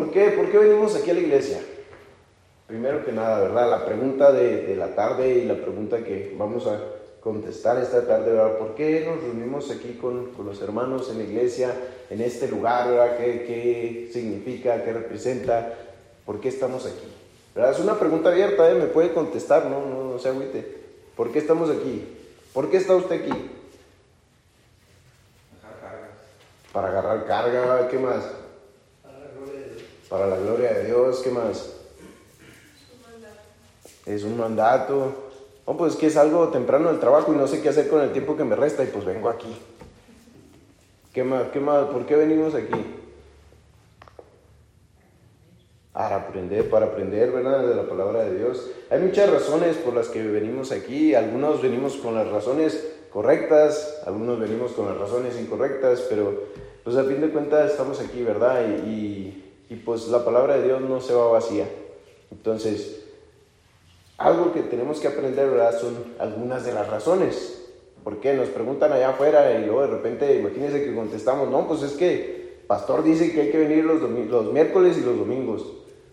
¿Por qué? ¿Por qué venimos aquí a la iglesia? Primero que nada, ¿verdad? La pregunta de, la tarde y la pregunta que vamos a contestar esta tarde, ¿verdad? ¿Por qué nos reunimos aquí con, los hermanos en la iglesia, en este lugar, ¿verdad? ¿Qué, ¿Qué, significa, qué representa? ¿Por qué estamos aquí? ¿Verdad? Es una pregunta abierta, ¿eh? Me puede contestar, ¿no? No, no se agüite. ¿Por qué estamos aquí? ¿Por qué está usted aquí? Para agarrar carga, ¿qué más? Para la gloria de Dios. Para la gloria de Dios, ¿qué más? Es un mandato. Oh, pues que es algo temprano del trabajo y no sé qué hacer con el tiempo que me resta y pues vengo aquí. ¿Qué más? ¿Qué más? ¿Por qué venimos aquí? Para aprender, para aprender, ¿verdad? De la palabra de Dios. Hay muchas razones por las que venimos aquí. Algunos venimos con las razones correctas, algunos venimos con las razones incorrectas, pero pues a fin de cuentas estamos aquí, ¿verdad? Y, pues la palabra de Dios no se va vacía. Entonces, algo que tenemos que aprender, ¿verdad? Son algunas de las razones. ¿Por qué? Nos preguntan allá afuera y luego de repente, imagínense que contestamos, no, pues es que pastor dice que hay que venir los, los miércoles y los domingos.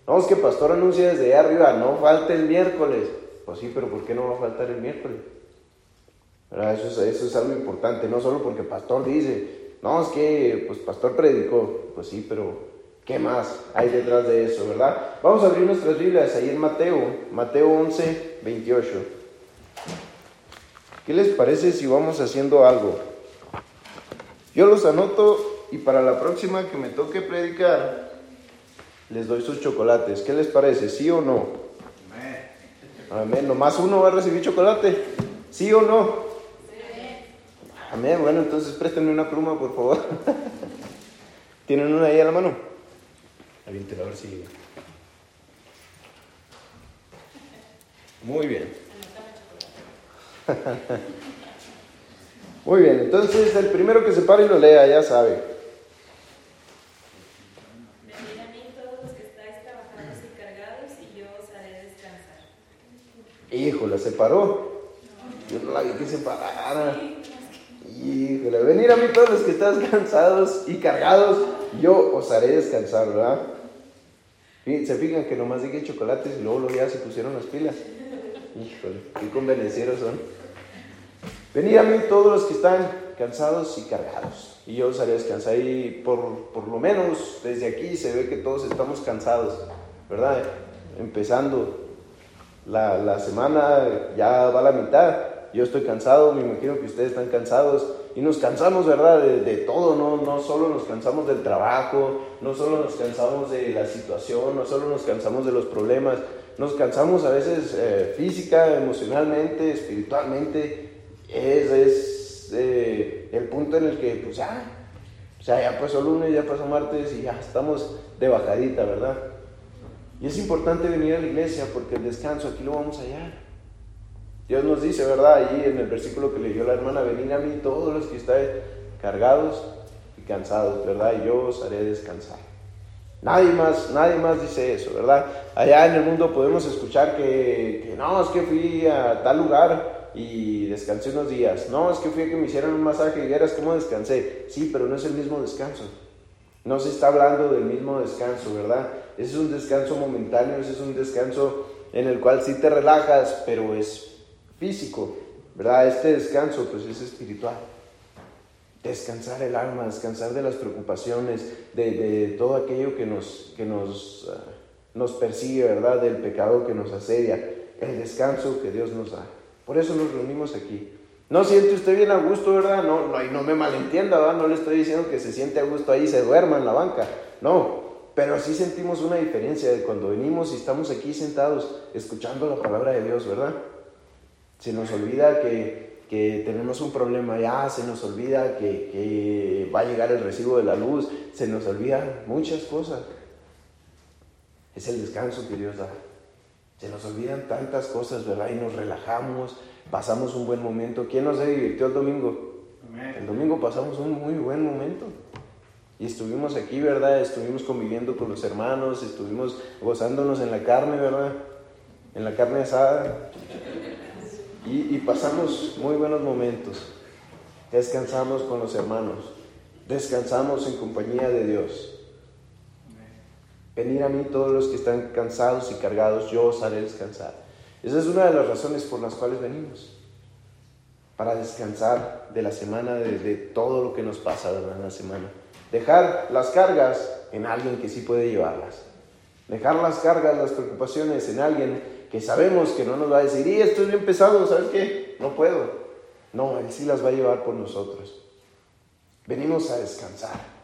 No, es que pastor anuncia desde allá arriba, no falte el miércoles. Pues sí, pero ¿por qué no va a faltar el miércoles? Eso es, eso es algo importante, no solo porque pastor dice, no, es que pues pastor predicó, pues sí, pero ¿qué más hay detrás de eso, verdad? Vamos a abrir nuestras Biblias ahí en Mateo, Mateo 11, 28. ¿Qué les parece si vamos haciendo algo? Yo los anoto y para la próxima que me toque predicar, les doy sus chocolates. ¿Qué les parece? ¿Sí o no? Amén. Amén. ¿Nomás uno va a recibir chocolate? ¿Sí o no? Amén. Bueno, entonces préstenme una pluma, por favor. ¿Tienen una ahí a la mano? Aviéntela a ver si. Muy bien. Muy bien, entonces el primero que se pare y lo lea, ya sabe. Venid a mí todos los que estáis trabajados y cargados, y yo os haré descansar. Híjole, se paró. Yo no la vi que se parara. Híjole, venir a mí todos los que están cansados y cargados, yo os haré descansar, ¿verdad? Se fijan que nomás dije chocolates y luego, ya se pusieron las pilas. Híjole, qué convenencieros son. Venid a mí todos los que están cansados y cargados, y yo os haré descansar. Y por, por lo menos desde aquí se ve que todos estamos cansados, ¿verdad? Empezando la, la semana, ya va la mitad yo estoy cansado, me imagino que ustedes están cansados y nos cansamos, ¿verdad? De, todo, ¿no? No solo nos cansamos del trabajo, no solo nos cansamos de la situación, no solo nos cansamos de los problemas, nos cansamos a veces eh, física, emocionalmente, espiritualmente. Es, es eh, el punto en el que, pues ya, o sea, ya pasó lunes, ya pasó martes y ya estamos de bajadita, ¿verdad? Y es importante venir a la iglesia porque el descanso aquí lo vamos a hallar. Dios nos dice, ¿verdad? Allí en el versículo que leyó la hermana, venid a mí todos los que estáis cargados y cansados, ¿verdad? Y yo os haré descansar. Nadie más, nadie más dice eso, ¿verdad? Allá en el mundo podemos escuchar que, no, es que fui a tal lugar y descansé unos días. No, es que fui a que me hicieran un masaje y vieras cómo descansé. Sí, pero no es el mismo descanso. No se está hablando del mismo descanso, ¿verdad? Ese es un descanso momentáneo, ese es un descanso en el cual sí te relajas, pero es físico, ¿verdad? Este descanso pues es espiritual. Descansar el alma, descansar de las preocupaciones, de, todo aquello que nos, que nos, ah, nos persigue, ¿verdad? Del pecado que nos asedia, el descanso que Dios nos da. Por eso nos reunimos aquí. No siente usted bien a gusto, ¿verdad? No, no, y no me malentienda, ¿verdad? No le estoy diciendo que se siente a gusto ahí y se duerma en la banca. No, pero sí sentimos una diferencia de cuando venimos y estamos aquí sentados escuchando la palabra de Dios, ¿verdad? Se nos olvida que, tenemos un problema ya, se nos olvida que, va a llegar el recibo de la luz, se nos olvida muchas cosas. Es el descanso que Dios da. Se nos olvidan tantas cosas, ¿verdad? Y nos relajamos, pasamos un buen momento. ¿Quién nos divirtió el domingo? El domingo pasamos un muy buen momento. Y estuvimos aquí, ¿verdad? Estuvimos conviviendo con los hermanos, estuvimos gozándonos en la carne, ¿verdad? En la carne asada y, pasamos muy buenos momentos. Descansamos con los hermanos, descansamos en compañía de Dios. Venir a mí todos los que están cansados y cargados, yo os haré descansar. Esa es una de las razones por las cuales venimos. Para descansar de la semana, de, todo lo que nos pasa en la semana. Dejar las cargas en alguien que sí puede llevarlas. Dejar las cargas, las preocupaciones en alguien que sabemos que no nos va a decir, y esto es bien pesado, ¿sabes qué? No puedo. No, Él sí las va a llevar por nosotros. Venimos a descansar.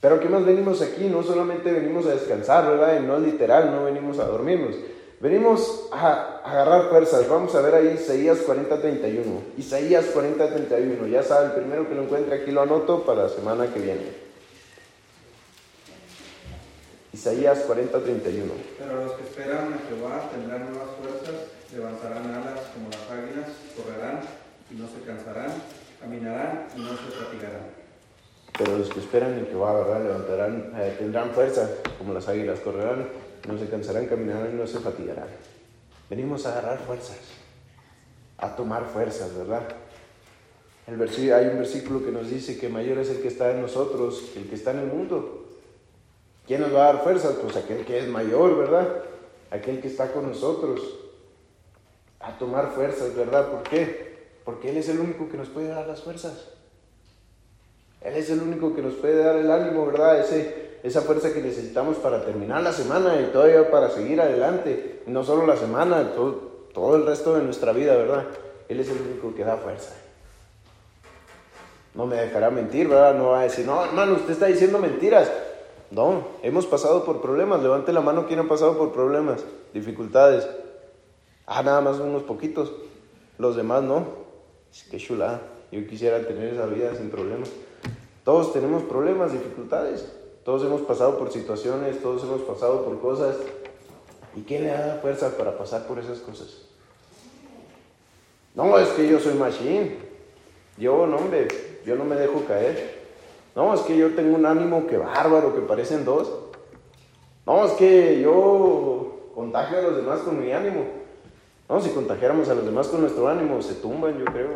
Pero ¿qué más venimos aquí? No solamente venimos a descansar, ¿verdad? Y no literal, no venimos a dormirnos. Venimos a agarrar fuerzas. Vamos a ver ahí Isaías 40:31. Isaías 40:31. Ya sabe, el primero que lo encuentre aquí lo anoto para la semana que viene. Isaías 40:31. Pero los que esperan a Jehová tendrán nuevas fuerzas, levantarán alas como las águilas, correrán y no se cansarán, caminarán y no se fatigarán. Pero los que esperan en Jehová, ¿verdad? Levantarán, eh, tendrán fuerza, como las águilas, correrán, no se cansarán, caminarán y no se fatigarán. Venimos a agarrar fuerzas, a tomar fuerzas, ¿verdad? El hay un versículo que nos dice que mayor es el que está en nosotros que el que está en el mundo. ¿Quién nos va a dar fuerzas? Pues aquel que es mayor, ¿verdad? Aquel que está con nosotros. A tomar fuerzas, ¿verdad? ¿Por qué? Porque Él es el único que nos puede dar las fuerzas. Él es el único que nos puede dar el ánimo, ¿verdad? Ese, esa fuerza que necesitamos para terminar la semana y todavía para seguir adelante. no solo la semana, todo, todo el resto de nuestra vida, ¿verdad? Él es el único que da fuerza. No me dejará mentir, ¿verdad? No va a decir, no, hermano, usted está diciendo mentiras. No, hemos pasado por problemas. Levante la mano quien ha pasado por problemas, dificultades. Ah, nada más unos poquitos. Los demás no. Qué chulada. Yo quisiera tener esa vida sin problemas. Todos tenemos problemas, dificultades. Todos hemos pasado por situaciones, todos hemos pasado por cosas. ¿Y quién le da fuerza para pasar por esas cosas? No, es que yo soy machine. Yo, no, yo no me dejo caer. No, es que yo tengo un ánimo que bárbaro, que parecen dos. No, es que yo contagio a los demás con mi ánimo. No, si contagiáramos a los demás con nuestro ánimo, se tumban, yo creo.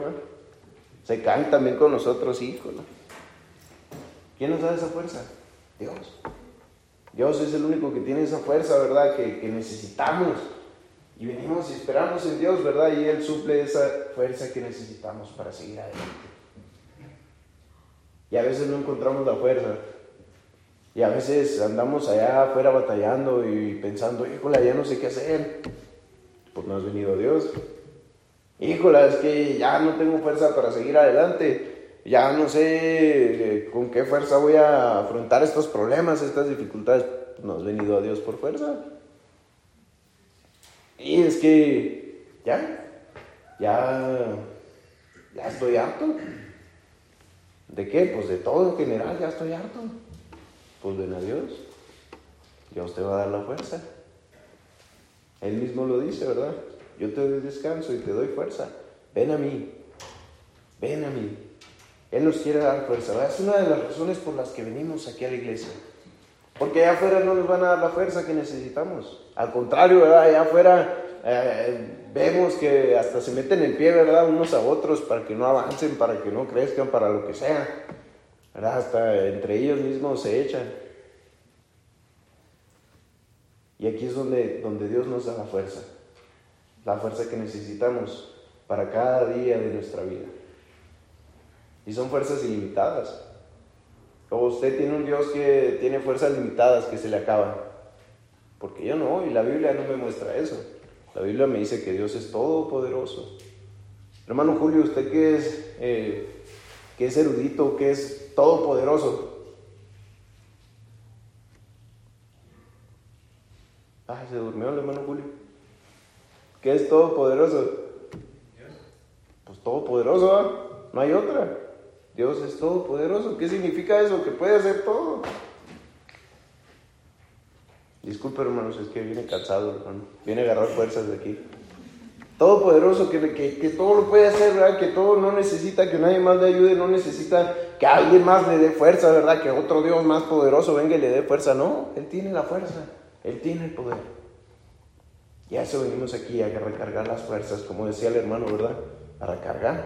Se caen también con nosotros, hijos. ¿Quién nos da esa fuerza? Dios. Dios es el único que tiene esa fuerza, ¿verdad? Que, necesitamos. Y venimos y esperamos en Dios, ¿verdad? Y Él suple esa fuerza que necesitamos para seguir adelante. Y a veces no encontramos la fuerza. Y a veces andamos allá afuera batallando y pensando, híjole, ya no sé qué hacer. Pues no has venido Dios. Híjole, es que ya no tengo fuerza para seguir adelante ya no sé eh, con qué fuerza voy a afrontar estos problemas, estas dificultades. No has venido a Dios por fuerza. Y es que ya, ya, ya estoy harto. ¿De qué? Pues de todo en general, ya estoy harto. Pues ven a Dios. Dios te va a dar la fuerza. Él mismo lo dice, ¿verdad? Yo te doy descanso y te doy fuerza. Ven a mí. Ven a mí. Él nos quiere dar fuerza. Es una de las razones por las que venimos aquí a la iglesia. Porque allá afuera no nos van a dar la fuerza que necesitamos. Al contrario, ¿verdad? Allá afuera eh, vemos que hasta se meten el pie, ¿verdad? Unos a otros para que no avancen, para que no crezcan, para lo que sea. ¿Verdad? Hasta entre ellos mismos se echan. Y aquí es donde, donde Dios nos da la fuerza. La fuerza que necesitamos para cada día de nuestra vida. Y son fuerzas ilimitadas. O usted tiene un Dios que tiene fuerzas limitadas que se le acaban. Porque yo no, y la Biblia no me muestra eso. La Biblia me dice que Dios es todopoderoso. Hermano Julio, usted que es, eh, que es erudito, que es todopoderoso. Ah, se durmió el hermano Julio. ¿Qué es todopoderoso? Pues todopoderoso, ¿ah? no hay otra. Dios es todopoderoso. ¿Qué significa eso? Que puede hacer todo. Disculpe, hermanos, es que viene cansado, hermano. Viene a agarrar fuerzas de aquí. Todopoderoso, que, que, que todo lo puede hacer, ¿verdad? Que todo no necesita que nadie más le ayude, no necesita que alguien más le dé fuerza, ¿verdad? Que otro Dios más poderoso venga y le dé fuerza. No, Él tiene la fuerza, Él tiene el poder. Y a eso venimos aquí, a recargar las fuerzas, como decía el hermano, ¿verdad? A recargar,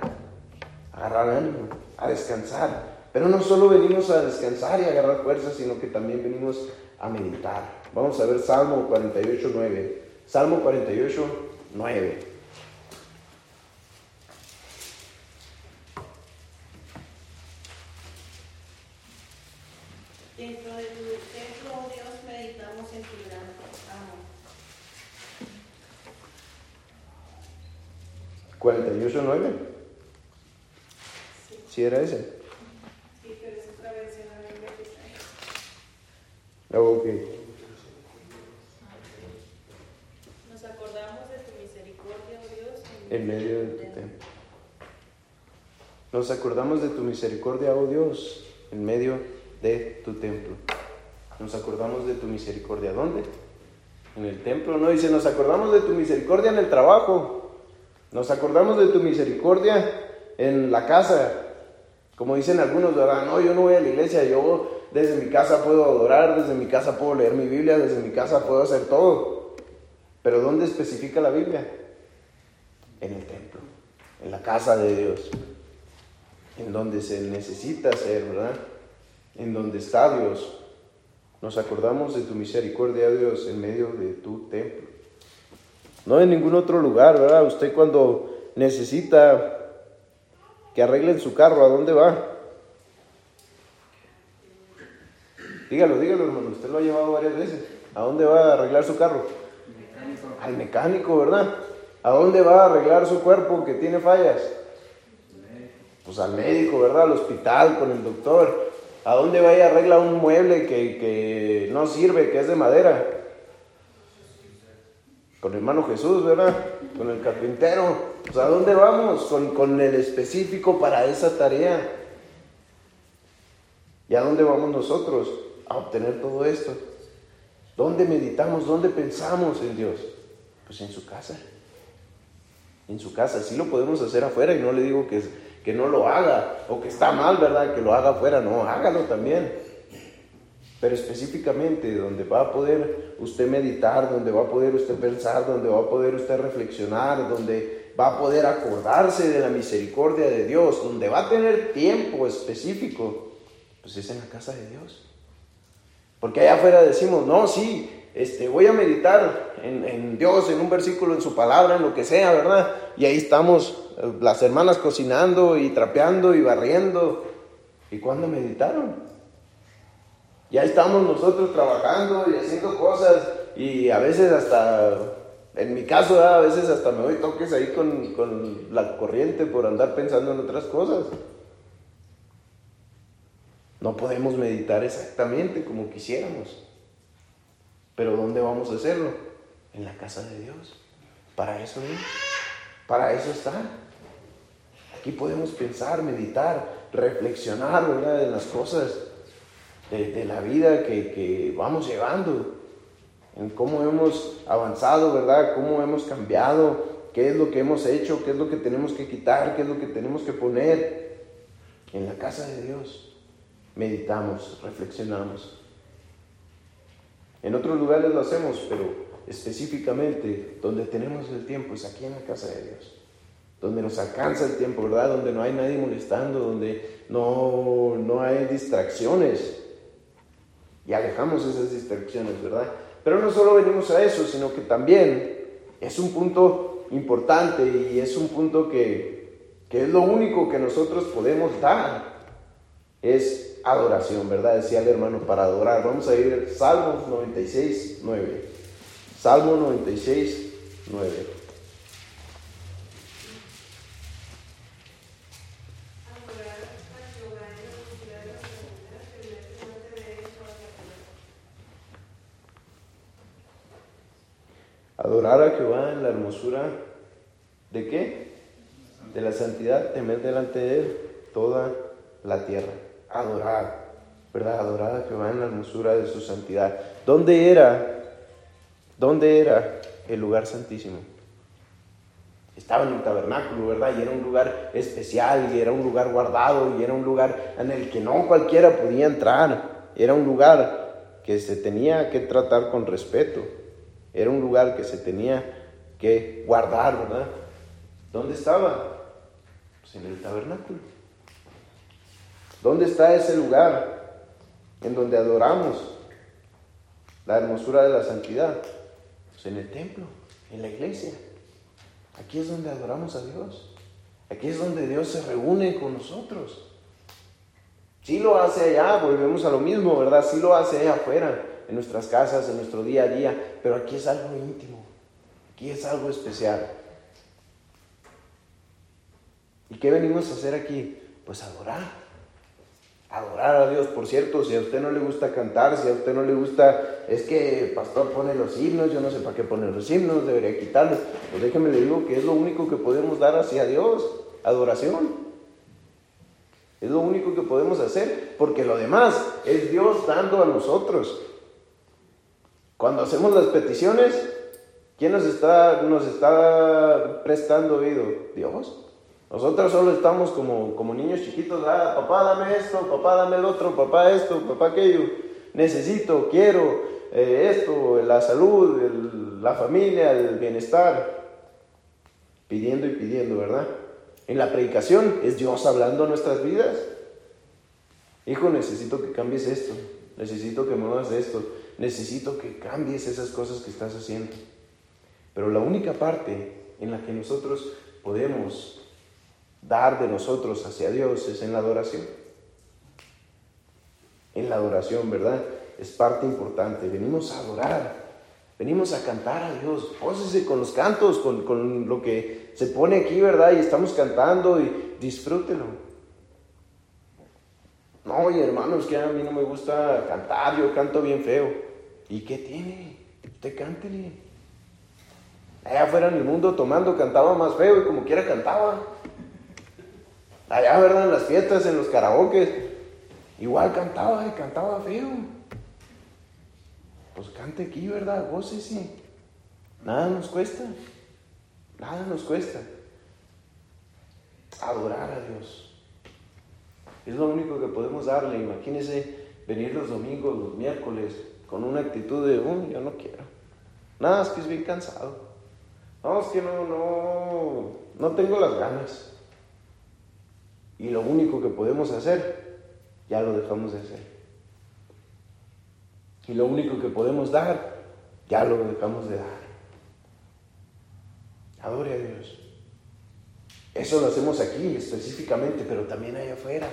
a agarrar ánimo a descansar. Pero no solo venimos a descansar y a agarrar fuerzas, sino que también venimos a meditar. Vamos a ver Salmo 48, 9. Salmo 48, 9. Dentro de tu templo, oh Dios, meditamos en tu gran amor. 48, 9. ¿Sí era ese? Sí, pero es otra versión a la Biblia que está ahí. Ok. Nos acordamos de tu misericordia, oh Dios, En medio de tu templo. Nos acordamos de tu misericordia, oh Dios, en medio de tu templo. Nos acordamos de tu misericordia. ¿Dónde? En el templo, no dice, nos acordamos de tu misericordia en el trabajo. Nos acordamos de tu misericordia en la casa. Como dicen algunos, ¿verdad? No, yo no voy a la iglesia, yo desde mi casa puedo adorar, desde mi casa puedo leer mi Biblia, desde mi casa puedo hacer todo. Pero ¿dónde especifica la Biblia? En el templo, en la casa de Dios, en donde se necesita ser, ¿verdad? En donde está Dios. Nos acordamos de tu misericordia, Dios, en medio de tu templo. No en ningún otro lugar, ¿verdad? Usted cuando necesita que arreglen su carro, ¿a dónde va? Dígalo, dígalo, hermano. Usted lo ha llevado varias veces. ¿A dónde va a arreglar su carro? Al mecánico, ¿verdad? ¿A dónde va a arreglar su cuerpo que tiene fallas? Pues al médico, ¿verdad? Al hospital, con el doctor. ¿A dónde va y arregla un mueble que, que no sirve, que es de madera? Con el hermano Jesús, ¿verdad? Con el carpintero. Pues ¿a dónde vamos? Con, con el específico para esa tarea. ¿Y a dónde vamos nosotros? A obtener todo esto. ¿Dónde meditamos? ¿Dónde pensamos en Dios? Pues en su casa. En su casa. Sí lo podemos hacer afuera y no le digo que, que no lo haga o que está mal, ¿verdad? Que lo haga afuera. No, hágalo también. Pero específicamente donde va a poder usted meditar, donde va a poder usted pensar, donde va a poder usted reflexionar, donde va a poder acordarse de la misericordia de Dios, donde va a tener tiempo específico, pues es en la casa de Dios. Porque allá afuera decimos, no, sí, este, voy a meditar en, Dios, en un versículo, en su palabra, en lo que sea, ¿verdad? Y ahí estamos eh, las hermanas cocinando y trapeando y barriendo. ¿Y cuándo meditaron? Ya estamos nosotros trabajando y haciendo cosas y a veces hasta, en mi caso, a veces hasta me doy toques ahí con, con la corriente por andar pensando en otras cosas. No podemos meditar exactamente como quisiéramos. Pero ¿dónde vamos a hacerlo? En la casa de Dios. Para eso es. Para eso está. Aquí podemos pensar, meditar, reflexionar ¿verdad? en las cosas de, de la vida que, que, vamos llevando. En cómo hemos avanzado, ¿verdad? Cómo hemos cambiado. ¿Qué es lo que hemos hecho? ¿Qué es lo que tenemos que quitar? ¿Qué es lo que tenemos que poner? En la casa de Dios meditamos, reflexionamos. En otros lugares lo hacemos, pero específicamente donde tenemos el tiempo es aquí en la casa de Dios. Donde nos alcanza el tiempo, ¿verdad? Donde no hay nadie molestando, donde no, no hay distracciones. Y alejamos esas distracciones, ¿verdad? Pero no solo venimos a eso, sino que también es un punto importante y es un punto que, que es lo único que nosotros podemos dar. Es adoración, ¿verdad? Decía el hermano, para adorar. Vamos a ir Salmos 96, 9. Salmo 96, 9. Adorar a Jehová en la hermosura de qué? De la santidad, temer delante de él toda la tierra adorar, ¿verdad? Adorar a Jehová en la hermosura de su santidad. ¿Dónde era? ¿Dónde era el lugar santísimo? Estaba en el tabernáculo, ¿verdad? Y era un lugar especial, y era un lugar guardado, y era un lugar en el que no cualquiera podía entrar. Era un lugar que se tenía que tratar con respeto. Era un lugar que se tenía que guardar, ¿verdad? ¿Dónde estaba? Pues en el tabernáculo. ¿Dónde está ese lugar en donde adoramos? la hermosura de la santidad? Pues en el templo, en la iglesia. Aquí es donde adoramos a Dios. Aquí es donde Dios se reúne con nosotros. Sí lo hace allá, volvemos a lo mismo, ¿verdad? Sí lo hace allá afuera, en nuestras casas, en nuestro día a día, pero aquí es algo íntimo, aquí es algo especial. ¿Y qué venimos a hacer aquí? Pues adorar. Adorar a Dios, por cierto, si a usted no le gusta cantar, si a usted no le gusta, es que el pastor pone los himnos, yo no sé para qué pone los himnos, debería quitarlos. Pues déjeme le digo que es lo único que podemos dar hacia Dios, adoración. Es lo único que podemos hacer, porque lo demás es Dios dando a nosotros. Cuando hacemos las peticiones, ¿quién nos está, nos está prestando oído? Dios. Nosotros solo estamos como, como niños chiquitos, ah, papá dame esto, papá dame el otro, papá esto, papá aquello. Necesito, quiero eh, esto, la salud, la familia, el bienestar. Pidiendo y pidiendo, ¿verdad? En la predicación es Dios hablando a nuestras vidas. Hijo, necesito que cambies esto. Necesito que muevas esto. Necesito que cambies esas cosas que estás haciendo. Pero la única parte en la que nosotros podemos dar de nosotros hacia Dios es en la adoración. En la adoración, ¿verdad? Es parte importante. Venimos a adorar. Venimos a cantar a Dios. Pósese con los cantos, con, con lo que se pone aquí, ¿verdad? Y estamos cantando y disfrútelo. No, oye, hermano, es que a mí no me gusta cantar, yo canto bien feo. ¿Y qué tiene? Usted cántele. Allá afuera en el mundo tomando cantaba más feo y como quiera cantaba. Allá, ¿verdad? En las fiestas, en los karaoke, igual cantaba y cantaba feo pues cante aquí, ¿verdad? Gócese. Nada nos cuesta. Nada nos cuesta. Adorar a Dios. Es lo único que podemos darle. Imagínese venir los domingos, los miércoles, con una actitud de, uy, yo no quiero. Nada, es que es bien cansado. No, es que no, no, no tengo las ganas. Y lo único que podemos hacer, ya lo dejamos de hacer. Y lo único que podemos dar, ya lo dejamos de dar. Adore a Dios. Eso lo hacemos aquí específicamente, pero también allá afuera.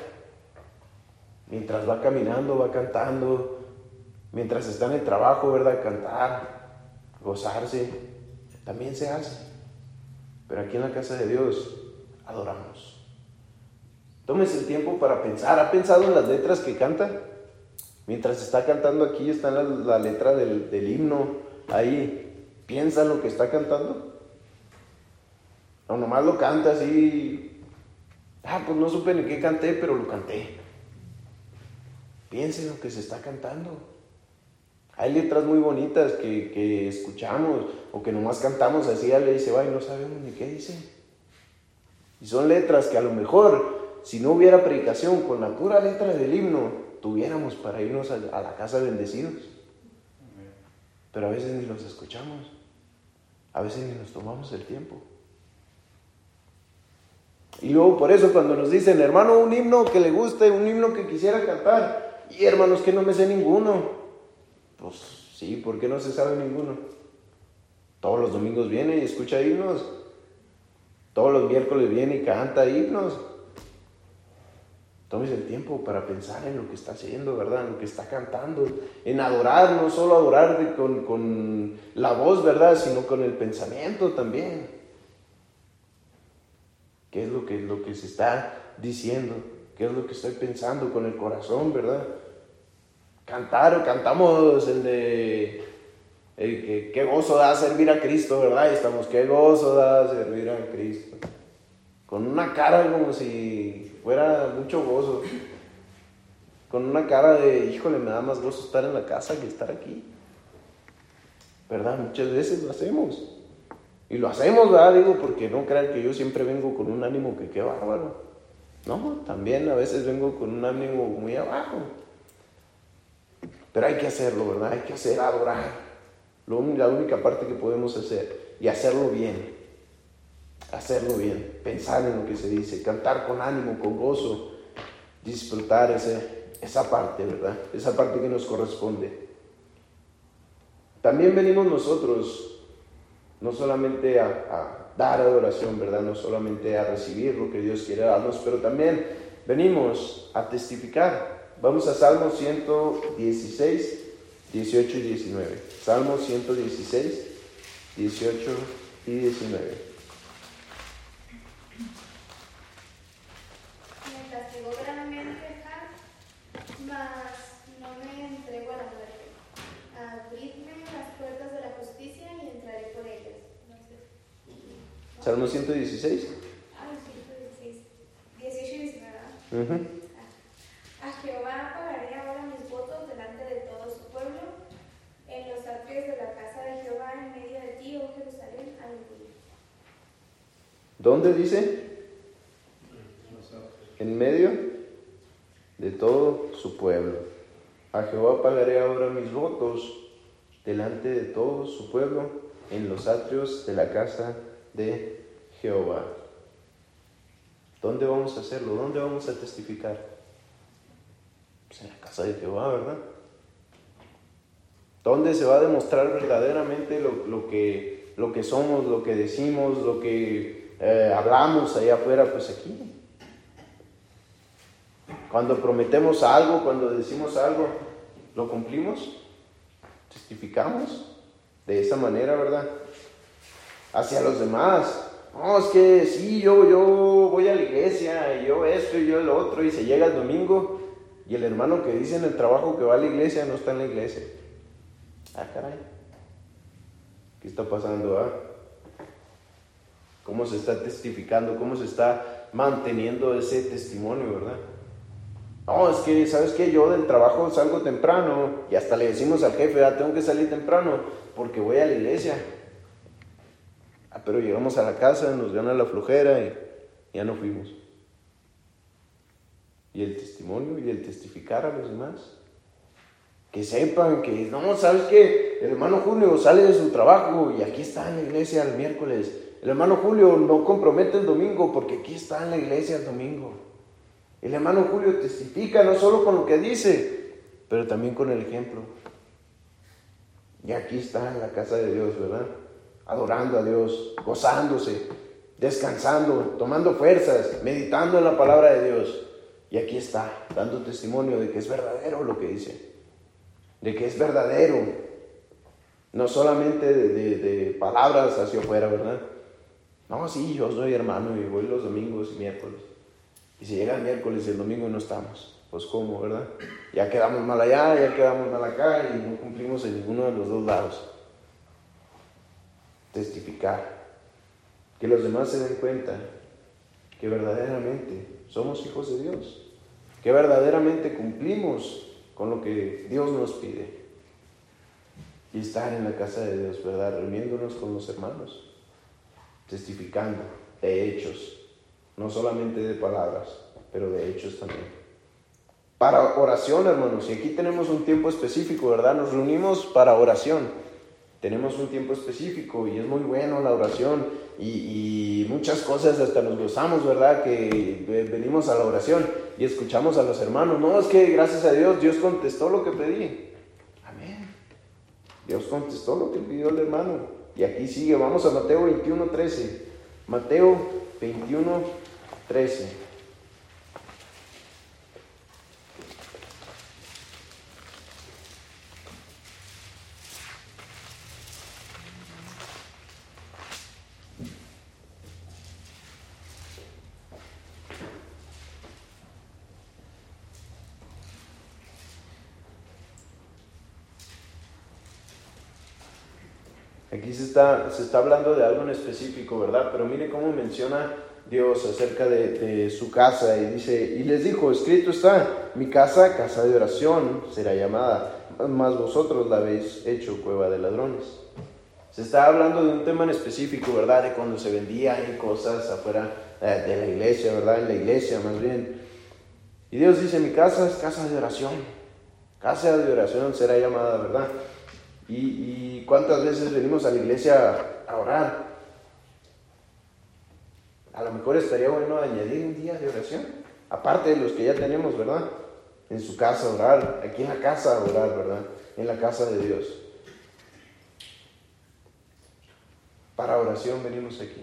Mientras va caminando, va cantando. Mientras está en el trabajo, ¿verdad? Cantar, gozarse. También se hace. Pero aquí en la casa de Dios adoramos. Tómese el tiempo para pensar. ¿Ha pensado en las letras que canta? Mientras está cantando aquí está la, letra del, himno ahí. ¿Piensa en lo que está cantando? No, nomás lo canta así. Ah, pues no supe ni qué canté, pero lo canté. Piensa en lo que se está cantando. Hay letras muy bonitas que, escuchamos o que nomás cantamos así, ya le dice, y no sabemos ni qué dice. Y son letras que a lo mejor, si no hubiera predicación con la pura letra del himno, tuviéramos para irnos a, la casa bendecidos. Pero a veces ni los escuchamos, a veces ni nos tomamos el tiempo. Y luego por eso cuando nos dicen, hermano, un himno que le guste, un himno que quisiera cantar, y hermanos que no me sé ninguno, pues sí, ¿por qué no se sabe ninguno? Todos los domingos viene y escucha himnos, todos los miércoles viene y canta himnos. Tómese el tiempo para pensar en lo que está haciendo, ¿verdad? En lo que está cantando, en adorar, no solo adorar con, la voz, ¿verdad? Sino con el pensamiento también. ¿Qué es lo que, lo que se está diciendo? ¿Qué es lo que estoy pensando con el corazón, ¿verdad? Cantar, cantamos el de qué gozo da servir a Cristo, ¿verdad? Estamos, qué gozo da servir a Cristo. Con una cara como si fuera mucho gozo. Con una cara de, híjole, me da más gozo estar en la casa que estar aquí. ¿Verdad? Muchas veces lo hacemos. Y lo hacemos, ¿verdad? Digo, porque no crean que yo siempre vengo con un ánimo que qué bárbaro. No, también a veces vengo con un ánimo muy abajo. Pero hay que hacerlo, ¿verdad? Hay que hacer adorar. la única parte que podemos hacer. Y hacerlo bien hacerlo bien, pensar en lo que se dice, cantar con ánimo, con gozo, disfrutar ese, esa parte, ¿verdad? Esa parte que nos corresponde. También venimos nosotros, no solamente a, dar adoración, ¿verdad? No solamente a recibir lo que Dios quiere darnos, pero también venimos a testificar. Vamos a Salmo 116, 18 y 19. Salmo 116, 18 y 19. Me castigó gravemente Jar, mas no me entregó a la muerte. Abridme las puertas de la justicia y entraré por ellas. No sé. Salmo 116. Ay, 116. 18 y 19, ¿verdad? Ujú. A Jehová pagaré ahora mis votos delante de todo su pueblo, en los atrios de la casa de Jehová, en medio de ti, oh Jerusalén. Aleluya. ¿Dónde dice? En medio de todo su pueblo. A Jehová pagaré ahora mis votos delante de todo su pueblo en los atrios de la casa de Jehová. ¿Dónde vamos a hacerlo? ¿Dónde vamos a testificar? Pues en la casa de Jehová, ¿verdad? ¿Dónde se va a demostrar verdaderamente lo, lo que, lo que somos, lo que decimos, lo que eh, hablamos allá afuera? Pues aquí. Cuando prometemos algo, cuando decimos algo, ¿lo cumplimos? ¿Testificamos? De esa manera, ¿verdad? Hacia los demás. No, es que sí, yo, yo voy a la iglesia, y yo esto y yo lo otro, y se llega el domingo y el hermano que dice en el trabajo que va a la iglesia no está en la iglesia. Ah, caray. ¿Qué está pasando? Ah? ¿Cómo se está testificando? ¿Cómo se está manteniendo ese testimonio, verdad? No, es que, ¿sabes qué? Yo del trabajo salgo temprano y hasta le decimos al jefe, ah, tengo que salir temprano porque voy a la iglesia. Pero llegamos a la casa, nos gana la flojera y ya no fuimos. Y el testimonio y el testificar a los demás. Que sepan que, no, ¿sabes qué? El hermano Julio sale de su trabajo y aquí está en la iglesia el miércoles. El hermano Julio no compromete el domingo porque aquí está en la iglesia el domingo. El hermano Julio testifica no solo con lo que dice, pero también con el ejemplo. Y aquí está en la casa de Dios, ¿verdad? Adorando a Dios, gozándose, descansando, tomando fuerzas, meditando en la palabra de Dios. Y aquí está, dando testimonio de que es verdadero lo que dice. De que es verdadero. No solamente de, palabras hacia afuera, ¿verdad? No, sí, yo soy hermano y voy los domingos y miércoles. Y si llega el miércoles y el domingo no estamos, pues cómo, ¿verdad? Ya quedamos mal allá, ya quedamos mal acá y no cumplimos en ninguno de los dos lados. Testificar. Que los demás se den cuenta que verdaderamente somos hijos de Dios. Que verdaderamente cumplimos con lo que Dios nos pide. Y estar en la casa de Dios, ¿verdad? Reuniéndonos con los hermanos. Testificando de hechos no solamente de palabras, pero de hechos también. Para oración, hermanos, y aquí tenemos un tiempo específico, ¿verdad? Nos reunimos para oración. Tenemos un tiempo específico y es muy bueno la oración y, muchas cosas hasta nos gozamos, ¿verdad? Que venimos a la oración y escuchamos a los hermanos. No, es que gracias a Dios, Dios contestó lo que pedí. Amén. Dios contestó lo que pidió el hermano. Y aquí sigue, vamos a Mateo 21, 13. Mateo 21, 13. Aquí se está, se está hablando de algo en específico, ¿verdad? Pero mire cómo menciona Dios acerca de, su casa y dice, y les dijo, escrito está, mi casa, casa de oración, será llamada, mas vosotros la habéis hecho cueva de ladrones. Se está hablando de un tema en específico, ¿verdad? De cuando se vendían cosas afuera eh, de la iglesia, ¿verdad? En la iglesia más bien. Y Dios dice, mi casa es casa de oración. Casa de oración será llamada, ¿verdad? Y, cuántas veces venimos a la iglesia a orar. A lo mejor estaría bueno añadir un día de oración, aparte de los que ya tenemos, ¿verdad? En su casa orar, aquí en la casa orar, ¿verdad? En la casa de Dios. Para oración venimos aquí.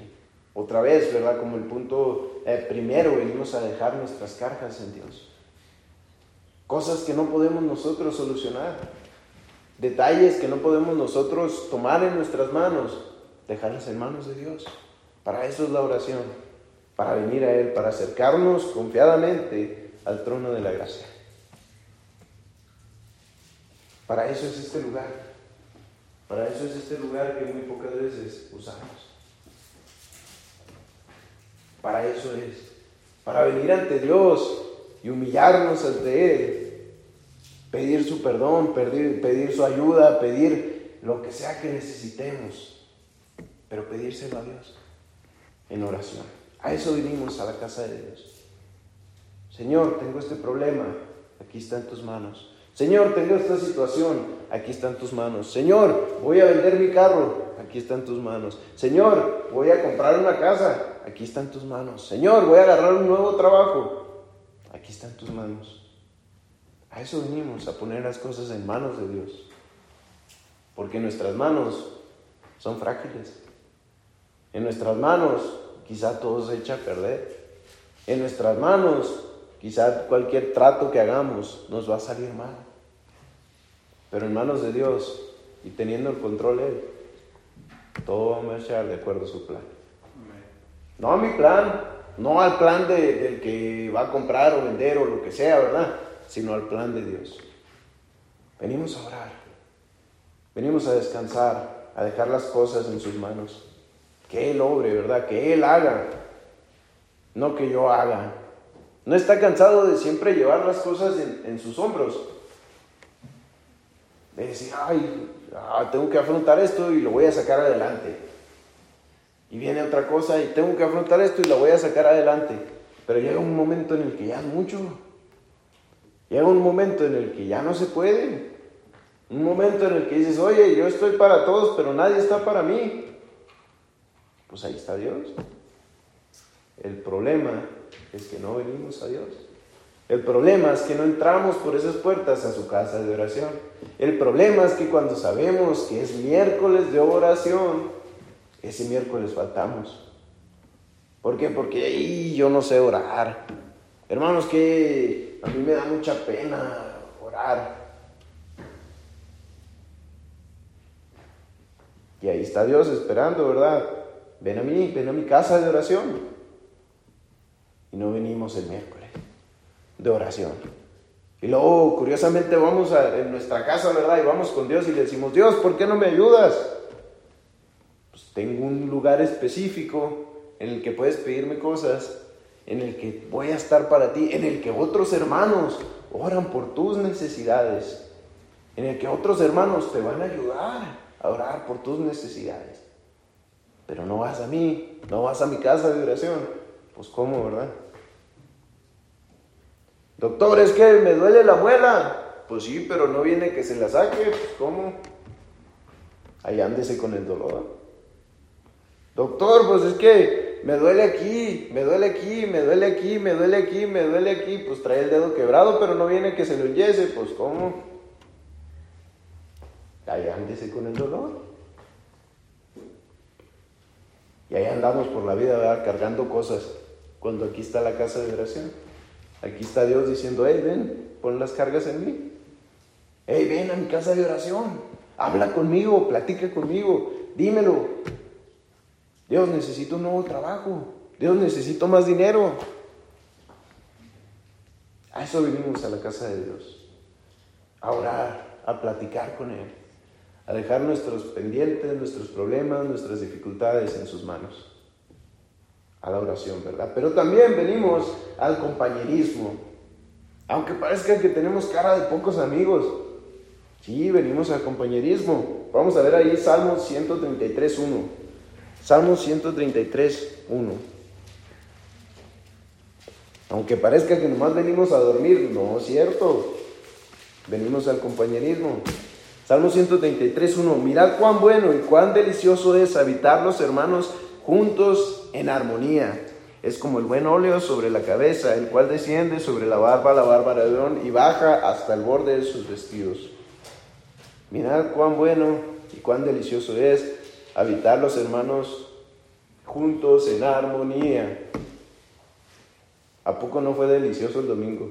Otra vez, ¿verdad? Como el punto eh, primero, venimos a dejar nuestras cargas en Dios. Cosas que no podemos nosotros solucionar. Detalles que no podemos nosotros tomar en nuestras manos. Dejarlas en manos de Dios. Para eso es la oración. Para venir a Él, para acercarnos confiadamente al trono de la gracia. Para eso es este lugar. Para eso es este lugar que muy pocas veces usamos. Para eso es. Para venir ante Dios y humillarnos ante Él. Pedir su perdón, pedir, pedir su ayuda, pedir lo que sea que necesitemos. Pero pedírselo a Dios en oración. A eso vinimos a la casa de Dios. Señor, tengo este problema. Aquí está en tus manos. Señor, tengo esta situación, aquí están tus manos. Señor, voy a vender mi carro, aquí están tus manos. Señor, voy a comprar una casa, aquí están tus manos. Señor, voy a agarrar un nuevo trabajo, aquí están tus manos. A eso venimos, a poner las cosas en manos de Dios. Porque nuestras manos son frágiles. En nuestras manos quizá todo se echa a perder. En nuestras manos quizá cualquier trato que hagamos nos va a salir mal. Pero en manos de Dios y teniendo el control Él, todo va a marchar de acuerdo a su plan. No a mi plan, no al plan del que va a comprar o vender o lo que sea, ¿verdad? Sino al plan de Dios. Venimos a orar, venimos a descansar, a dejar las cosas en sus manos. Que Él obre, ¿verdad? Que Él haga, no que yo haga. No está cansado de siempre llevar las cosas en, sus hombros de decir, ay, ah, tengo que afrontar esto y lo voy a sacar adelante. Y viene otra cosa y tengo que afrontar esto y lo voy a sacar adelante. Pero llega un momento en el que ya es mucho. Llega un momento en el que ya no se puede. Un momento en el que dices, oye, yo estoy para todos, pero nadie está para mí. Pues ahí está Dios. El problema es que no venimos a Dios. El problema es que no entramos por esas puertas a su casa de oración. El problema es que cuando sabemos que es miércoles de oración, ese miércoles faltamos. ¿Por qué? Porque ahí yo no sé orar. Hermanos, que a mí me da mucha pena orar. Y ahí está Dios esperando, ¿verdad? Ven a mí, ven a mi casa de oración. Y no venimos el miércoles de oración. Y luego, curiosamente, vamos a, en nuestra casa, ¿verdad? Y vamos con Dios y le decimos, Dios, ¿por qué no me ayudas? Pues tengo un lugar específico en el que puedes pedirme cosas, en el que voy a estar para ti, en el que otros hermanos oran por tus necesidades, en el que otros hermanos te van a ayudar a orar por tus necesidades. Pero no vas a mí, no vas a mi casa de oración. Pues cómo, ¿verdad? Doctor, es que me duele la muela. Pues sí, pero no viene que se la saque. Pues ¿cómo? Ahí ándese con el dolor. Doctor, pues es que me duele aquí, me duele aquí, me duele aquí, me duele aquí, me duele aquí. Pues trae el dedo quebrado, pero no viene que se lo. Pues ¿cómo? Ahí ándese con el dolor. Y ahí andamos por la vida. Cargando cosas. Cuando aquí está la casa de oración. Aquí está Dios diciendo, hey, ven, pon las cargas en mí. Hey, ven a mi casa de oración. Habla conmigo, platica conmigo, dímelo. Dios, necesito un nuevo trabajo. Dios, necesito más dinero. A eso vinimos a la casa de Dios. A orar, a platicar con Él. A dejar nuestros pendientes, nuestros problemas, nuestras dificultades en sus manos. A la oración, ¿verdad? Pero también venimos al compañerismo. Aunque parezca que tenemos cara de pocos amigos. Sí, venimos al compañerismo. Vamos a ver ahí Salmo 133, 1. Salmo 133, 1. Aunque parezca que nomás venimos a dormir, no es cierto. Venimos al compañerismo. Salmo 133, 1. Mirad cuán bueno y cuán delicioso es habitar los hermanos juntos en armonía. Es como el buen óleo sobre la cabeza, el cual desciende sobre la barba, la barba de Adón y baja hasta el borde de sus vestidos. Mirad cuán bueno y cuán delicioso es habitar los hermanos juntos en armonía. ¿A poco no fue delicioso el domingo?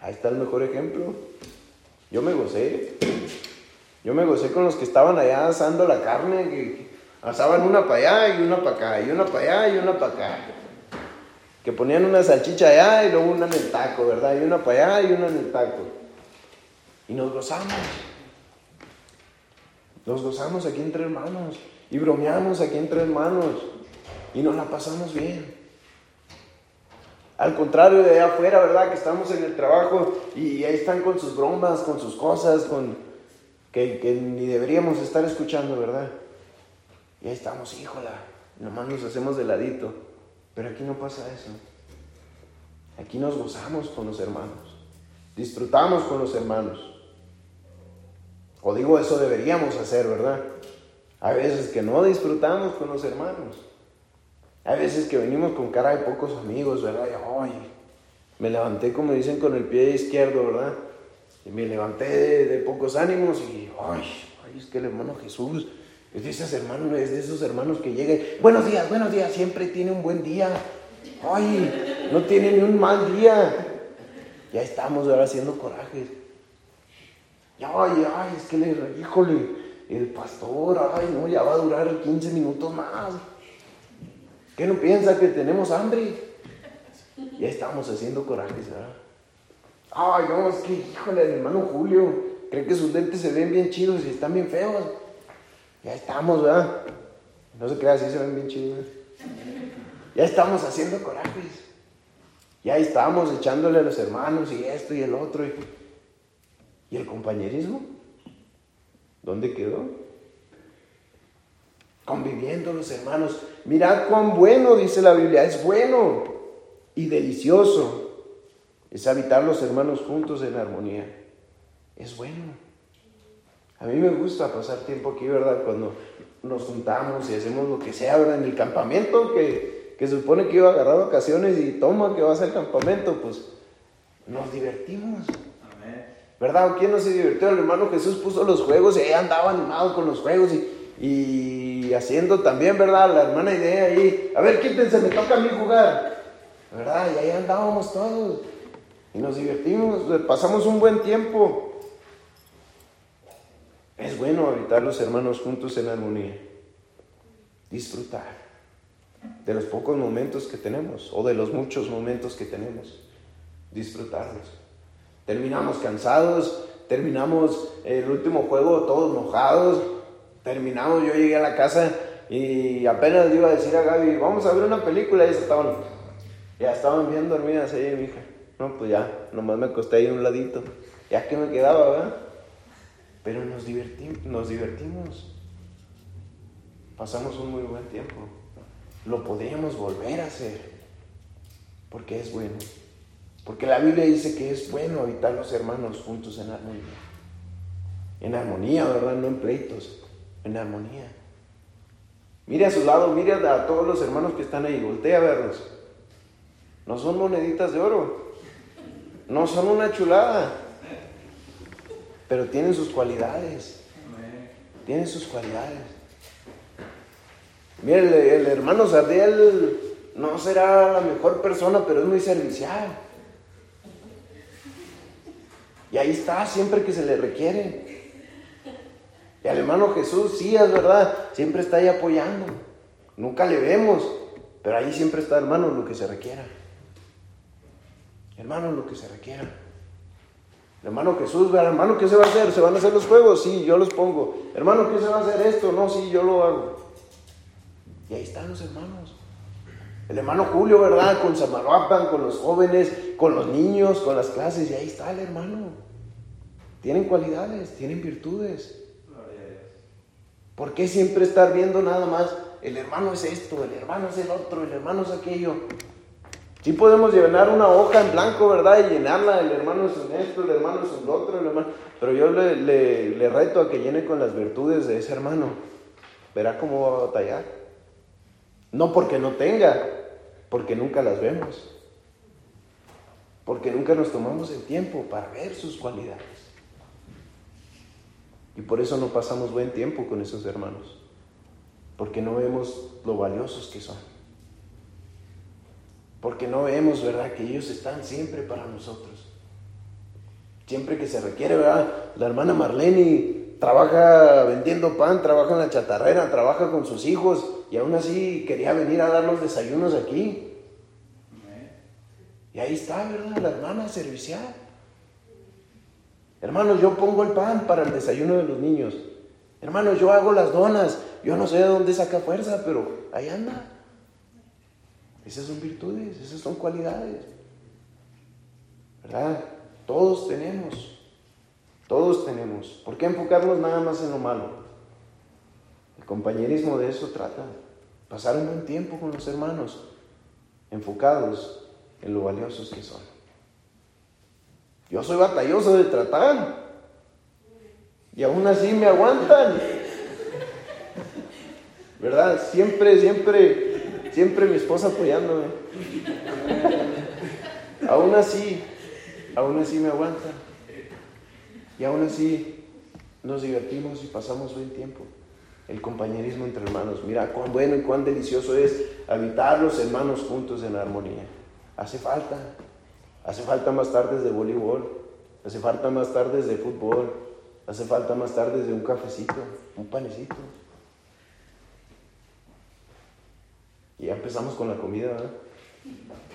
Ahí está el mejor ejemplo. Yo me gocé. Yo me gocé con los que estaban allá asando la carne, que asaban una para allá y una para acá, y una para allá y una para acá. Que ponían una salchicha allá y luego una en el taco, ¿verdad? Y una para allá y una en el taco. Y nos gozamos. Nos gozamos aquí entre hermanos. Y bromeamos aquí entre hermanos. Y nos la pasamos bien. Al contrario de allá afuera, ¿verdad? Que estamos en el trabajo y ahí están con sus bromas, con sus cosas, con que, ni deberíamos estar escuchando, ¿verdad? Y ahí estamos, híjola, nomás nos hacemos de ladito. Pero aquí no pasa eso. Aquí nos gozamos con los hermanos. Disfrutamos con los hermanos. O digo, eso deberíamos hacer, ¿verdad? Hay veces que no disfrutamos con los hermanos. Hay veces que venimos con cara de pocos amigos, ¿verdad? Y, ay, me levanté, como dicen, con el pie izquierdo, ¿verdad? Y me levanté de, pocos ánimos y, ay, ay, es que el hermano Jesús es de esos hermanos, es de esos hermanos que llegan, buenos días, buenos días, siempre tiene un buen día. Ay, no tiene ni un mal día. Ya estamos ahora haciendo corajes. Ay, ay, es que le, híjole, el pastor, ay, no, ya va a durar 15 minutos más. ¿Qué no piensa que tenemos hambre? Ya estamos haciendo corajes, ¿verdad? Ay, no, es que, híjole, el hermano Julio, cree que sus lentes se ven bien chidos y están bien feos. Ya estamos, ¿verdad? No se crea, así se ven bien chidos. Ya estamos haciendo corajes. Ya estamos echándole a los hermanos y esto y el otro. ¿Y, ¿y el compañerismo? ¿Dónde quedó? Conviviendo los hermanos. Mirad cuán bueno, dice la Biblia, es bueno y delicioso. Es habitar los hermanos juntos en armonía. Es bueno. A mí me gusta pasar tiempo aquí, ¿verdad? Cuando nos juntamos y hacemos lo que sea, ¿verdad? En el campamento, que, que se supone que iba a agarrar vacaciones y toma que vas al campamento, pues nos divertimos. ¿Verdad? ¿O ¿Quién no se divirtió? El hermano Jesús puso los juegos y ahí andaba animado con los juegos y, y haciendo también, ¿verdad? La hermana idea ahí, a ver, quítense, me toca a mí jugar. ¿Verdad? Y ahí andábamos todos. Y nos divertimos, pasamos un buen tiempo. Es bueno habitar los hermanos juntos en armonía. Disfrutar de los pocos momentos que tenemos o de los muchos momentos que tenemos. Disfrutarlos. Terminamos cansados, terminamos el último juego todos mojados, terminamos, yo llegué a la casa y apenas le iba a decir a Gaby, vamos a ver una película y estaban, ya estaban bien dormidas ahí, mi hija. No, pues ya, nomás me acosté ahí un ladito. Ya que me quedaba, ¿verdad? Pero nos, divertimos, nos divertimos. Pasamos un muy buen tiempo. Lo podríamos volver a hacer. Porque es bueno. Porque la Biblia dice que es bueno habitar los hermanos juntos en armonía. En armonía, ¿verdad? No en pleitos. En armonía. Mire a su lado, mire a todos los hermanos que están ahí. Voltea a verlos. No son moneditas de oro. No son una chulada, pero tienen sus cualidades. Tienen sus cualidades. Mire, el, el, hermano Sardiel no será la mejor persona, pero es muy servicial. Y ahí está, siempre que se le requiere. Y al hermano Jesús, sí, es verdad, siempre está ahí apoyando. Nunca le vemos, pero ahí siempre está, hermano, lo que se requiera. Hermano, lo que se requiera. Hermano Jesús, hermano, ¿qué se va a hacer? ¿Se van a hacer los juegos? Sí, yo los pongo. Hermano, ¿qué se va a hacer esto? No, sí, yo lo hago. Y ahí están los hermanos. El hermano Julio, ¿verdad? Con Samaruapan, con los jóvenes, con los niños, con las clases. Y ahí está el hermano. Tienen cualidades, tienen virtudes. ¿Por qué siempre estar viendo nada más? El hermano es esto, el hermano es el otro, el hermano es aquello. Sí podemos llenar una hoja en blanco, ¿verdad? Y llenarla, el hermano es en esto, el hermano es en lo otro, el hermano... Pero yo le, le, le, reto a que llene con las virtudes de ese hermano. Verá cómo va a batallar. No porque no tenga, porque nunca las vemos. Porque nunca nos tomamos el tiempo para ver sus cualidades. Y por eso no pasamos buen tiempo con esos hermanos. Porque no vemos lo valiosos que son. Porque no vemos, ¿verdad? Que ellos están siempre para nosotros. Siempre que se requiere, ¿verdad? La hermana Marlene trabaja vendiendo pan, trabaja en la chatarrera, trabaja con sus hijos y aún así quería venir a dar los desayunos aquí. Y ahí está, ¿verdad? La hermana servicial. Hermanos, yo pongo el pan para el desayuno de los niños. Hermanos, yo hago las donas. Yo no sé de dónde saca fuerza, pero ahí anda. Esas son virtudes, esas son cualidades. ¿Verdad? Todos tenemos. Todos tenemos. ¿Por qué enfocarnos nada más en lo malo? El compañerismo de eso trata. Pasar un buen tiempo con los hermanos, enfocados en lo valiosos que son. Yo soy batalloso de tratar. Y aún así me aguantan. ¿Verdad? Siempre, siempre, siempre mi esposa apoyándome. aún así, aún así me aguantan. Y aún así nos divertimos y pasamos buen tiempo. El compañerismo entre hermanos. Mira cuán bueno y cuán delicioso es habitar los hermanos juntos en armonía. Hace falta. Hace falta más tardes de voleibol. Hace falta más tardes de fútbol. Hace falta más tardes de un cafecito, un panecito. Y ya empezamos con la comida, ¿verdad?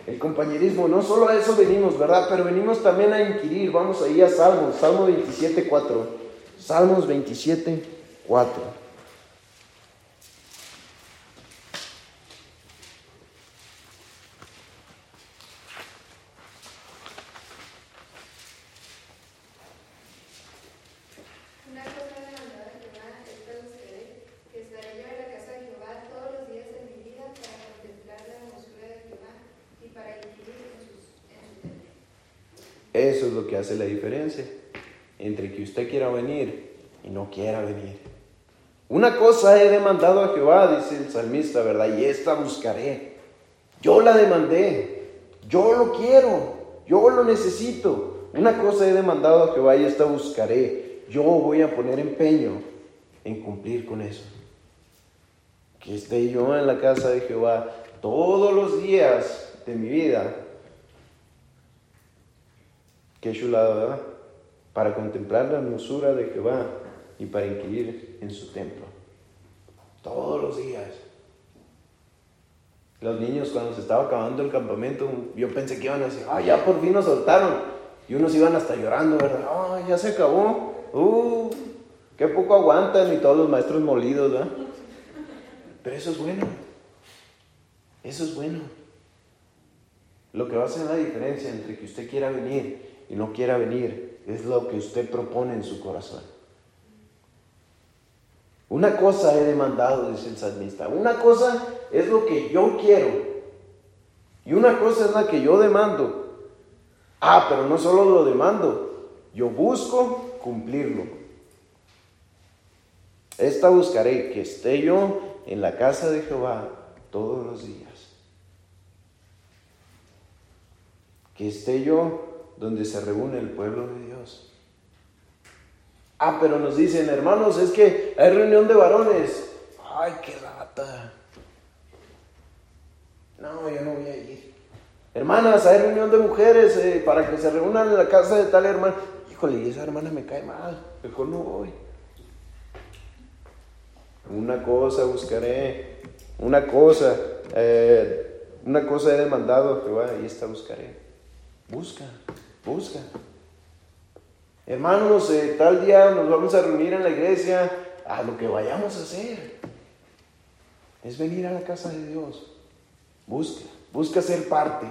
El compañerismo, no solo a eso venimos, ¿verdad? Pero venimos también a inquirir. Vamos ahí a Salmos, Salmo 27, 4. Salmos 27, 4. Una cosa he demandado a Jehová, esta buscaré, que estaré yo en la casa de Jehová todos los días de mi vida para contemplar la hermosura de Jehová y para inquirir en, sus, en su templo. Eso es lo que hace la diferencia entre que usted quiera venir y no quiera venir. Una cosa he demandado a Jehová, dice el salmista, ¿verdad? Y esta buscaré. Yo la demandé. Yo lo quiero. Yo lo necesito. Una cosa he demandado a Jehová y esta buscaré. Yo voy a poner empeño en cumplir con eso. Que esté yo en la casa de Jehová todos los días de mi vida. Qué chulada, ¿verdad? Para contemplar la hermosura de Jehová y para inquirir en su templo. Todos los días. Los niños cuando se estaba acabando el campamento, yo pensé que iban a decir, ah, ya por fin nos soltaron. Y unos iban hasta llorando, ¿verdad? Ah, ya se acabó. Uh, qué poco aguantan y todos los maestros molidos, ¿verdad? Pero eso es bueno. Eso es bueno. Lo que va a hacer la diferencia entre que usted quiera venir y no quiera venir es lo que usted propone en su corazón. Una cosa he demandado, dice el salmista. Una cosa es lo que yo quiero. Y una cosa es la que yo demando. Ah, pero no solo lo demando. Yo busco cumplirlo. Esta buscaré que esté yo en la casa de Jehová todos los días. Que esté yo donde se reúne el pueblo de Dios. Ah, pero nos dicen, hermanos, es que hay reunión de varones. Ay, qué lata. No, yo no voy a ir. Hermanas, hay reunión de mujeres eh, para que se reúnan en la casa de tal hermana. Híjole, esa hermana me cae mal. Mejor no voy. Una cosa buscaré. Una cosa. eh, una cosa he demandado a Jehová y esta buscaré. Busca, busca. Hermanos, eh, tal día nos vamos a reunir en la iglesia. A lo que vayamos a hacer es venir a la casa de Dios. Busca, busca ser parte.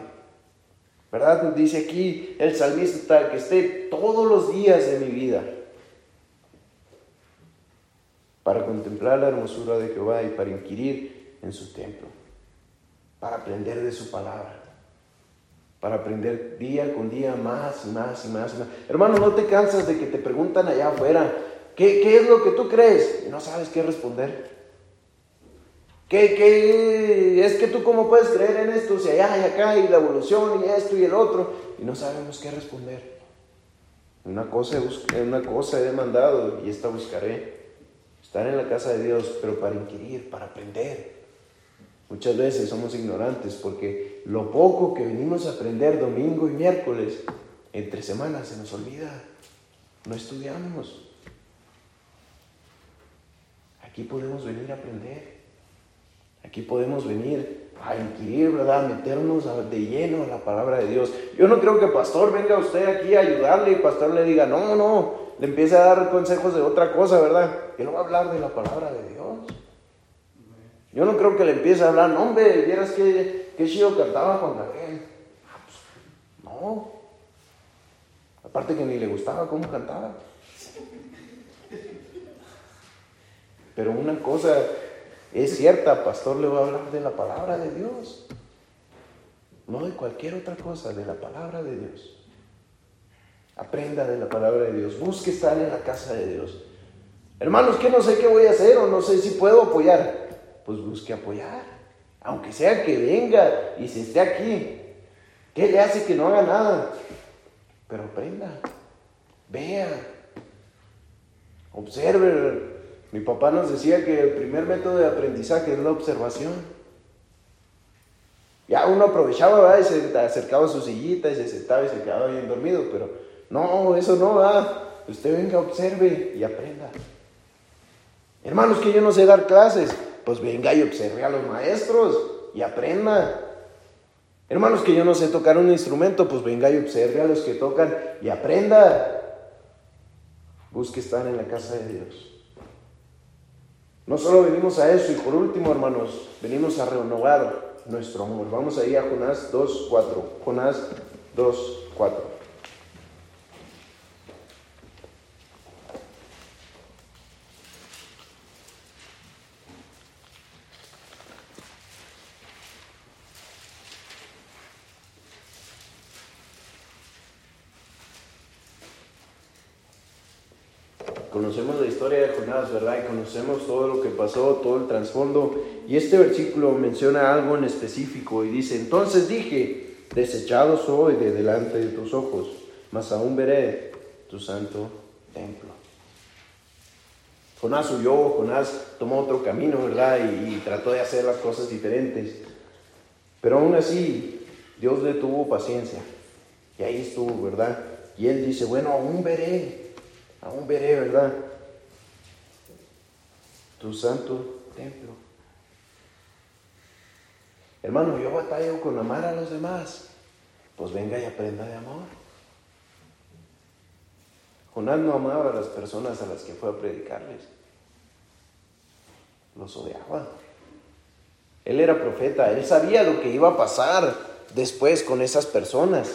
¿Verdad? Dice aquí el salmista que esté todos los días de mi vida para contemplar la hermosura de Jehová y para inquirir en su templo, para aprender de su palabra para aprender día con día más y más y más más. Hermano, no te cansas de que te preguntan allá afuera, ¿qué, qué es lo que tú crees? Y no sabes qué responder. ¿Qué, qué es que tú cómo puedes creer en esto? Si allá y acá y la evolución y esto y el otro. Y no sabemos qué responder. Una cosa, una cosa he demandado y esta buscaré. Estar en la casa de Dios, pero para inquirir, para aprender. Muchas veces somos ignorantes porque lo poco que venimos a aprender domingo y miércoles, entre semanas se nos olvida. No estudiamos. Aquí podemos venir a aprender. Aquí podemos venir a inquirir, ¿verdad? Meternos de lleno a la palabra de Dios. Yo no creo que pastor venga usted aquí a ayudarle y pastor le diga, no, no, le empiece a dar consejos de otra cosa, ¿verdad? Él va a hablar de la palabra de Dios. Yo no creo que le empiece a hablar, no, hombre, vieras que, qué chido cantaba Juan Gabriel. Ah, pues, no. Aparte que ni le gustaba cómo cantaba. Pero una cosa es cierta, pastor le va a hablar de la palabra de Dios. No de cualquier otra cosa, de la palabra de Dios. Aprenda de la palabra de Dios. Busque estar en la casa de Dios. Hermanos, que no sé qué voy a hacer o no sé si puedo apoyar. Pues busque apoyar. Aunque sea que venga y se esté aquí. ¿Qué le hace que no haga nada? Pero aprenda. Vea. Observe mi papá nos decía que el primer método de aprendizaje es la observación. Ya uno aprovechaba, ¿verdad? Y se acercaba a su sillita y se sentaba y se quedaba bien dormido, pero no, eso no va. Usted venga, observe y aprenda. Hermanos, que yo no sé dar clases, pues venga y observe a los maestros y aprenda. Hermanos, que yo no sé tocar un instrumento, pues venga y observe a los que tocan y aprenda. Busque estar en la casa de Dios. No solo venimos a eso, y por último, hermanos, venimos a renovar nuestro amor. Vamos ahí a Jonás 2.4. Jonás 2.4. Conocemos la historia de Jonás, ¿verdad? Y conocemos todo lo que pasó, todo el trasfondo. Y este versículo menciona algo en específico y dice, entonces dije, desechado soy de delante de tus ojos, mas aún veré tu santo templo. Jonás huyó, Jonás tomó otro camino, ¿verdad? Y, y trató de hacer las cosas diferentes. Pero aún así, Dios le tuvo paciencia. Y ahí estuvo, ¿verdad? Y él dice, bueno, aún veré aún veré, ¿verdad? Tu santo templo. Hermano, yo batallo con amar a los demás. Pues venga y aprenda de amor. Jonás no amaba a las personas a las que fue a predicarles. Los odiaba. Él era profeta, él sabía lo que iba a pasar después con esas personas.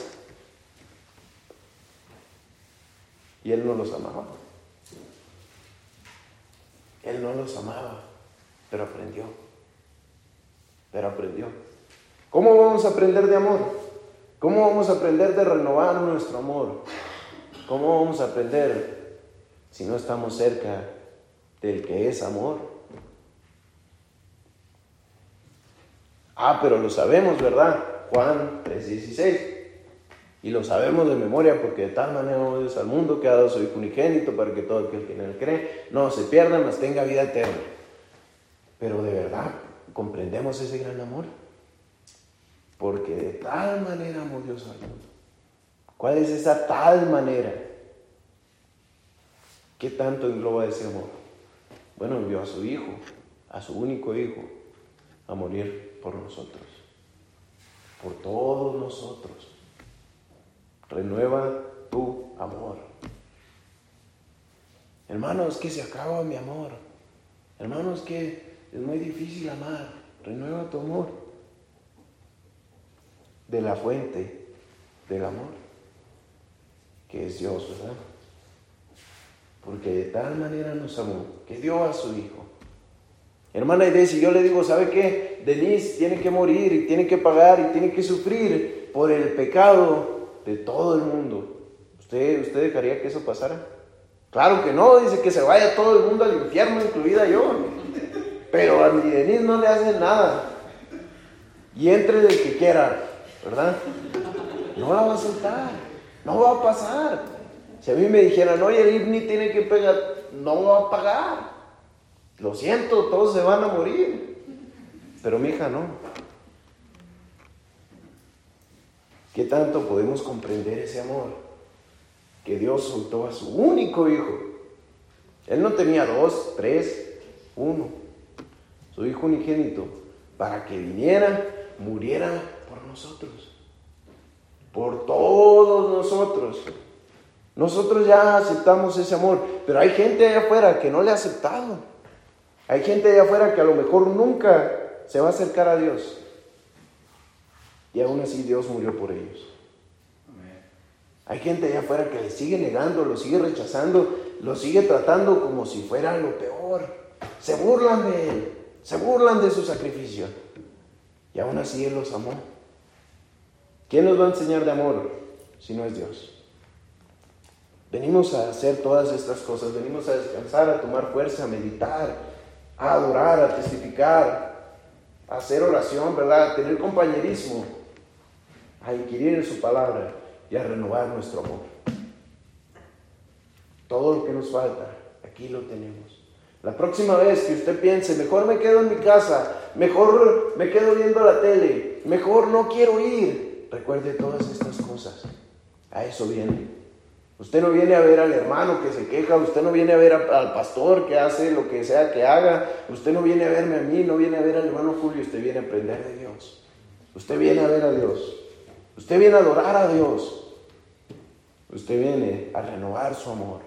Y él no los amaba. Él no los amaba, pero aprendió. Pero aprendió. ¿Cómo vamos a aprender de amor? ¿Cómo vamos a aprender de renovar nuestro amor? ¿Cómo vamos a aprender si no estamos cerca del que es amor? Ah, pero lo sabemos, ¿verdad? Juan 3:16. Y lo sabemos de memoria porque de tal manera amó Dios al mundo que ha dado su Hijo unigénito para que todo aquel que en él cree no se pierda, mas tenga vida eterna. Pero de verdad, ¿comprendemos ese gran amor? Porque de tal manera amó Dios al mundo. ¿Cuál es esa tal manera? ¿Qué tanto engloba ese amor? Bueno, envió a su Hijo, a su único Hijo, a morir por nosotros, por todos nosotros renueva tu amor. Hermanos, que se acaba mi amor. Hermanos, que es muy difícil amar. Renueva tu amor. De la fuente del amor, que es Dios, ¿verdad? Porque de tal manera nos amó, que dio a su Hijo. Hermana y si yo le digo, ¿sabe qué? Denise tiene que morir y tiene que pagar y tiene que sufrir por el pecado de todo el mundo, ¿usted, ¿usted dejaría que eso pasara? Claro que no, dice que se vaya todo el mundo al infierno, incluida yo. Pero a mi Denise no le hacen nada. Y entre del que quiera, ¿verdad? No la va a soltar, no va a pasar. Si a mí me dijeran, oye, el IBNI tiene que pagar, no va a pagar. Lo siento, todos se van a morir. Pero mi hija no. ¿Qué tanto podemos comprender ese amor? Que Dios soltó a su único hijo. Él no tenía dos, tres, uno. Su hijo unigénito. Para que viniera, muriera por nosotros. Por todos nosotros. Nosotros ya aceptamos ese amor, pero hay gente allá afuera que no le ha aceptado. Hay gente allá afuera que a lo mejor nunca se va a acercar a Dios. Y aún así Dios murió por ellos. Hay gente allá afuera que le sigue negando, lo sigue rechazando, lo sigue tratando como si fuera lo peor. Se burlan de él, se burlan de su sacrificio. Y aún así Él los amó. ¿Quién nos va a enseñar de amor si no es Dios? Venimos a hacer todas estas cosas, venimos a descansar, a tomar fuerza, a meditar, a adorar, a testificar, a hacer oración, ¿verdad? A tener compañerismo, a inquirir en su palabra y a renovar nuestro amor. Todo lo que nos falta, aquí lo tenemos. La próxima vez que usted piense, mejor me quedo en mi casa, mejor me quedo viendo la tele, mejor no quiero ir, recuerde todas estas cosas. A eso viene. Usted no viene a ver al hermano que se queja, usted no viene a ver al pastor que hace lo que sea que haga, usted no viene a verme a mí, no viene a ver al hermano Julio, usted viene a aprender de Dios. Usted viene a ver a Dios. Usted viene a adorar a Dios. Usted viene a renovar su amor.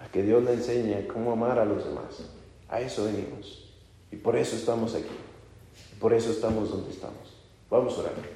A que Dios le enseñe cómo amar a los demás. A eso venimos. Y por eso estamos aquí. Por eso estamos donde estamos. Vamos a orar.